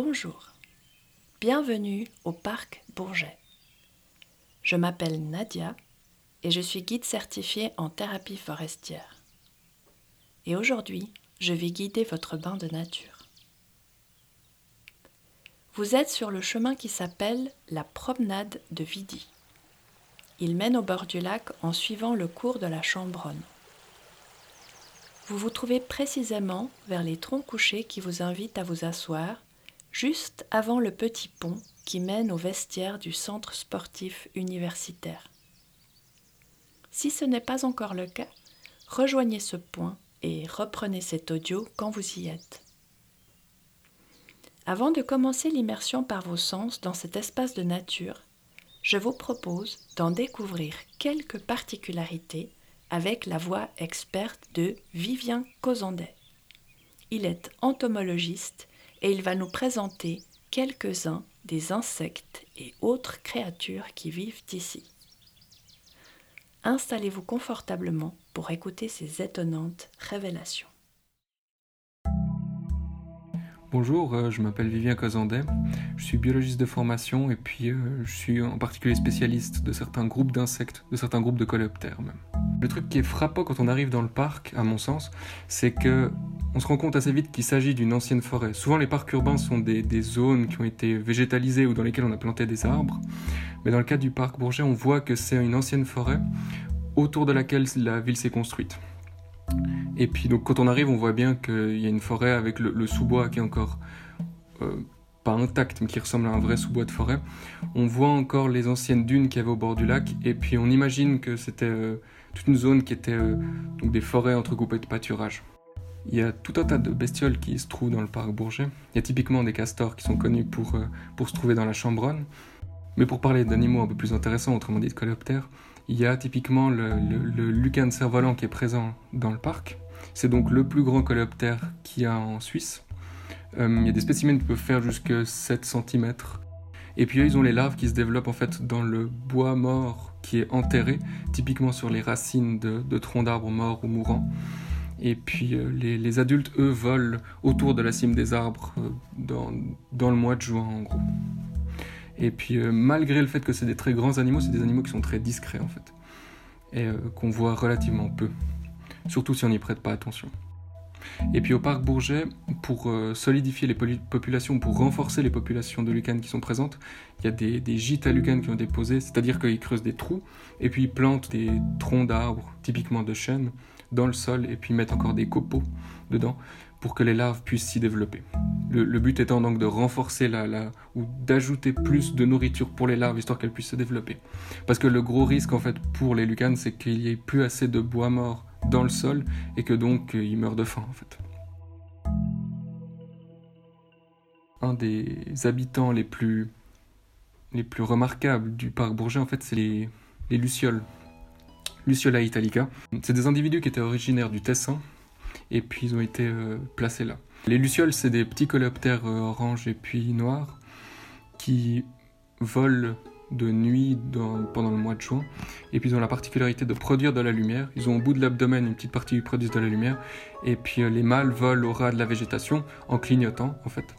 Bonjour, bienvenue au parc Bourget. Je m'appelle Nadia et je suis guide certifié en thérapie forestière. Et aujourd'hui, je vais guider votre bain de nature. Vous êtes sur le chemin qui s'appelle la promenade de Vidi. Il mène au bord du lac en suivant le cours de la Chambronne. Vous vous trouvez précisément vers les troncs couchés qui vous invitent à vous asseoir, juste avant le petit pont qui mène au vestiaire du centre sportif universitaire. Si ce n'est pas encore le cas, rejoignez ce point et reprenez cet audio quand vous y êtes. Avant de commencer l'immersion par vos sens dans cet espace de nature, je vous propose d'en découvrir quelques particularités avec la voix experte de Vivien Causandet. Il est entomologiste et il va nous présenter quelques-uns des insectes et autres créatures qui vivent ici. Installez-vous confortablement pour écouter ces étonnantes révélations. Bonjour, euh, je m'appelle Vivien Causandet, je suis biologiste de formation et puis euh, je suis en particulier spécialiste de certains groupes d'insectes, de certains groupes de coléoptères. Le truc qui est frappant quand on arrive dans le parc, à mon sens, c'est que on se rend compte assez vite qu'il s'agit d'une ancienne forêt. Souvent les parcs urbains sont des, zones qui ont été végétalisées ou dans lesquelles on a planté des arbres, mais dans le cas du parc Bourget, on voit que c'est une ancienne forêt autour de laquelle la ville s'est construite. Et puis donc quand on arrive, on voit bien qu'il y a une forêt avec le, sous-bois qui est encore euh, pas intact, mais qui ressemble à un vrai sous-bois de forêt. On voit encore les anciennes dunes qu'il y avait au bord du lac, et puis on imagine que c'était euh, toute une zone qui était euh, des forêts entrecoupées de pâturage. Il y a tout un tas de bestioles qui se trouvent dans le parc Bourget. Il y a typiquement des castors qui sont connus pour, pour se trouver dans la Chambronne. Mais pour parler d'animaux un peu plus intéressants, autrement dit de coléoptères, il y a typiquement le, le, cerf-volant qui est présent dans le parc. C'est donc le plus grand coléoptère qu'il y a en Suisse. Euh, il y a des spécimens qui peuvent faire jusqu'à 7 cm. Et puis eux, ils ont les larves qui se développent en fait dans le bois mort qui est enterré, typiquement sur les racines de, troncs d'arbres morts ou mourants. Et puis euh, les, adultes, eux, volent autour de la cime des arbres euh, dans, le mois de juin en gros. Et puis euh, malgré le fait que c'est des très grands animaux, c'est des animaux qui sont très discrets en fait. Et euh, qu'on voit relativement peu. Surtout si on n'y prête pas attention. Et puis au parc Bourget, pour euh, solidifier les populations, pour renforcer les populations de lucanes qui sont présentes, il y a des, gîtes à lucanes qui ont déposé, c'est-à-dire qu'ils creusent des trous et puis ils plantent des troncs d'arbres, typiquement de chêne, dans le sol et puis mettent encore des copeaux dedans pour que les larves puissent s'y développer. Le, but étant donc de renforcer la ou d'ajouter plus de nourriture pour les larves histoire qu'elles puissent se développer. Parce que le gros risque en fait pour les lucanes c'est qu'il n'y ait plus assez de bois mort dans le sol et que donc euh, ils meurent de faim en fait. Un des habitants les plus les plus remarquables du parc Bourget en fait c'est les, les lucioles. Luciola italica. C'est des individus qui étaient originaires du Tessin et puis ils ont été euh, placés là. Les lucioles, c'est des petits coléoptères euh, orange et puis noirs qui volent de nuit pendant le mois de juin. Et puis ils ont la particularité de produire de la lumière. Ils ont au bout de l'abdomen une petite partie qui produit de la lumière. Et puis euh, les mâles volent au ras de la végétation en clignotant en fait.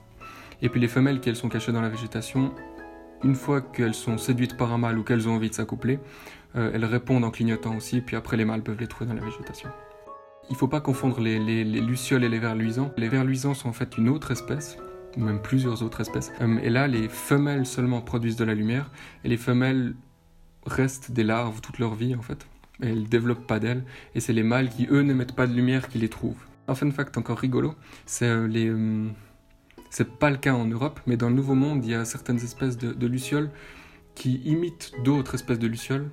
Et puis les femelles qui elles sont cachées dans la végétation, une fois qu'elles sont séduites par un mâle ou qu'elles ont envie de s'accoupler, elles répondent en clignotant aussi. Puis après les mâles peuvent les trouver dans la végétation. Il ne faut pas confondre les, lucioles et les vers luisants. Les vers luisants sont en fait une autre espèce, même plusieurs autres espèces. Euh, et là, les femelles seulement produisent de la lumière, et les femelles restent des larves toute leur vie en fait. Elles développent pas d'ailes, et c'est les mâles qui eux n'émettent pas de lumière qui les trouvent. Un fun fact encore rigolo, c'est euh, les... Euh, c'est pas le cas en Europe, mais dans le Nouveau Monde, il y a certaines espèces de lucioles qui imitent d'autres espèces de lucioles,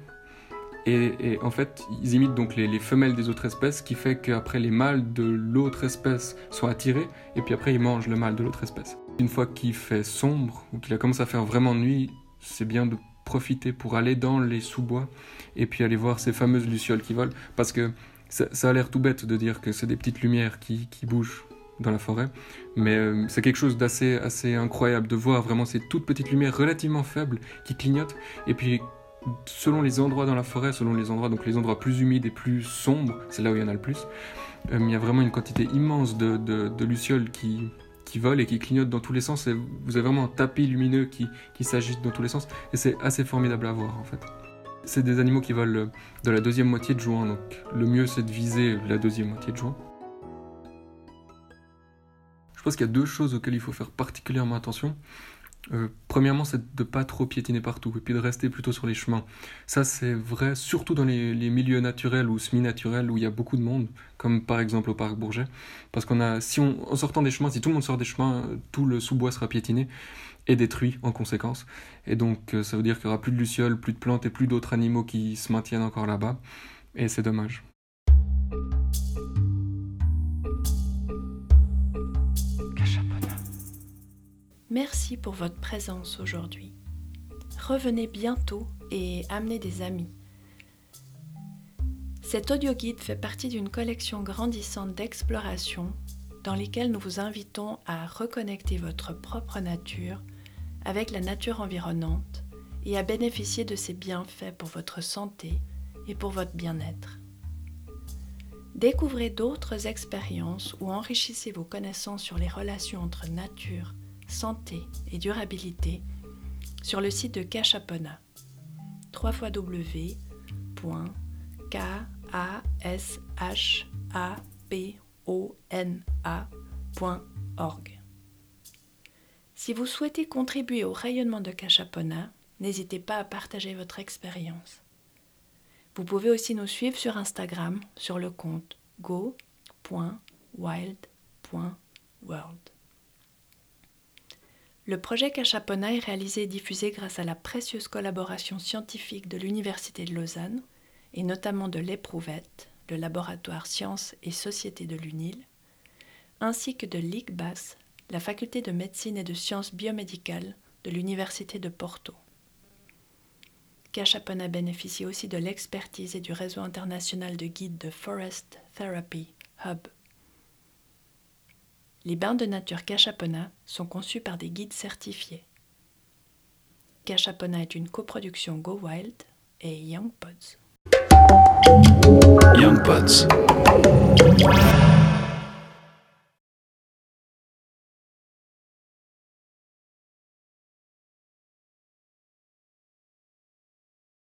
et, en fait, ils imitent donc les, femelles des autres espèces, ce qui fait qu'après les mâles de l'autre espèce sont attirés, et puis après ils mangent le mâle de l'autre espèce. Une fois qu'il fait sombre, ou qu'il a commencé à faire vraiment nuit, c'est bien de profiter pour aller dans les sous-bois, et puis aller voir ces fameuses lucioles qui volent, parce que ça, a l'air tout bête de dire que c'est des petites lumières qui, bougent dans la forêt, mais euh, c'est quelque chose d'assez assez incroyable de voir vraiment ces toutes petites lumières relativement faibles qui clignotent, et puis selon les endroits dans la forêt, selon les endroits, donc les endroits plus humides et plus sombres, c'est là où il y en a le plus, euh, il y a vraiment une quantité immense de, lucioles qui, qui volent et qui clignotent dans tous les sens. Et vous avez vraiment un tapis lumineux qui, qui s'agite dans tous les sens. Et c'est assez formidable à voir en fait. C'est des animaux qui volent de la deuxième moitié de juin, donc le mieux c'est de viser la deuxième moitié de juin. Je pense qu'il y a deux choses auxquelles il faut faire particulièrement attention. Euh, premièrement, c'est de ne pas trop piétiner partout et puis de rester plutôt sur les chemins. Ça, c'est vrai surtout dans les, milieux naturels ou semi-naturels où il y a beaucoup de monde, comme par exemple au parc Bourget. Parce qu'on a, si on, en sortant des chemins, si tout le monde sort des chemins, tout le sous-bois sera piétiné et détruit en conséquence. Et donc, euh, ça veut dire qu'il n'y aura plus de lucioles, plus de plantes et plus d'autres animaux qui se maintiennent encore là-bas. Et c'est dommage. Merci pour votre présence aujourd'hui. Revenez bientôt et amenez des amis. Cet audio guide fait partie d'une collection grandissante d'exploration dans lesquelles nous vous invitons à reconnecter votre propre nature avec la nature environnante et à bénéficier de ses bienfaits pour votre santé et pour votre bien-être. Découvrez d'autres expériences ou enrichissez vos connaissances sur les relations entre nature, santé et durabilité sur le site de Cachapona www.kashapona.org. Si vous souhaitez contribuer au rayonnement de Cachapona, n'hésitez pas à partager votre expérience. Vous pouvez aussi nous suivre sur Instagram sur le compte go.wild.world. Le projet Cachapona est réalisé et diffusé grâce à la précieuse collaboration scientifique de l'Université de Lausanne et notamment de l'Éprouvette, le laboratoire Sciences et Société de l'UNIL, ainsi que de l'ICBAS, la faculté de médecine et de sciences biomédicales de l'Université de Porto. Cachapona bénéficie aussi de l'expertise et du réseau international de guides de Forest Therapy Hub. Les bains de nature Cachapona sont conçus par des guides certifiés. Cachapona est une coproduction Go Wild et Young Pods. Young Pods.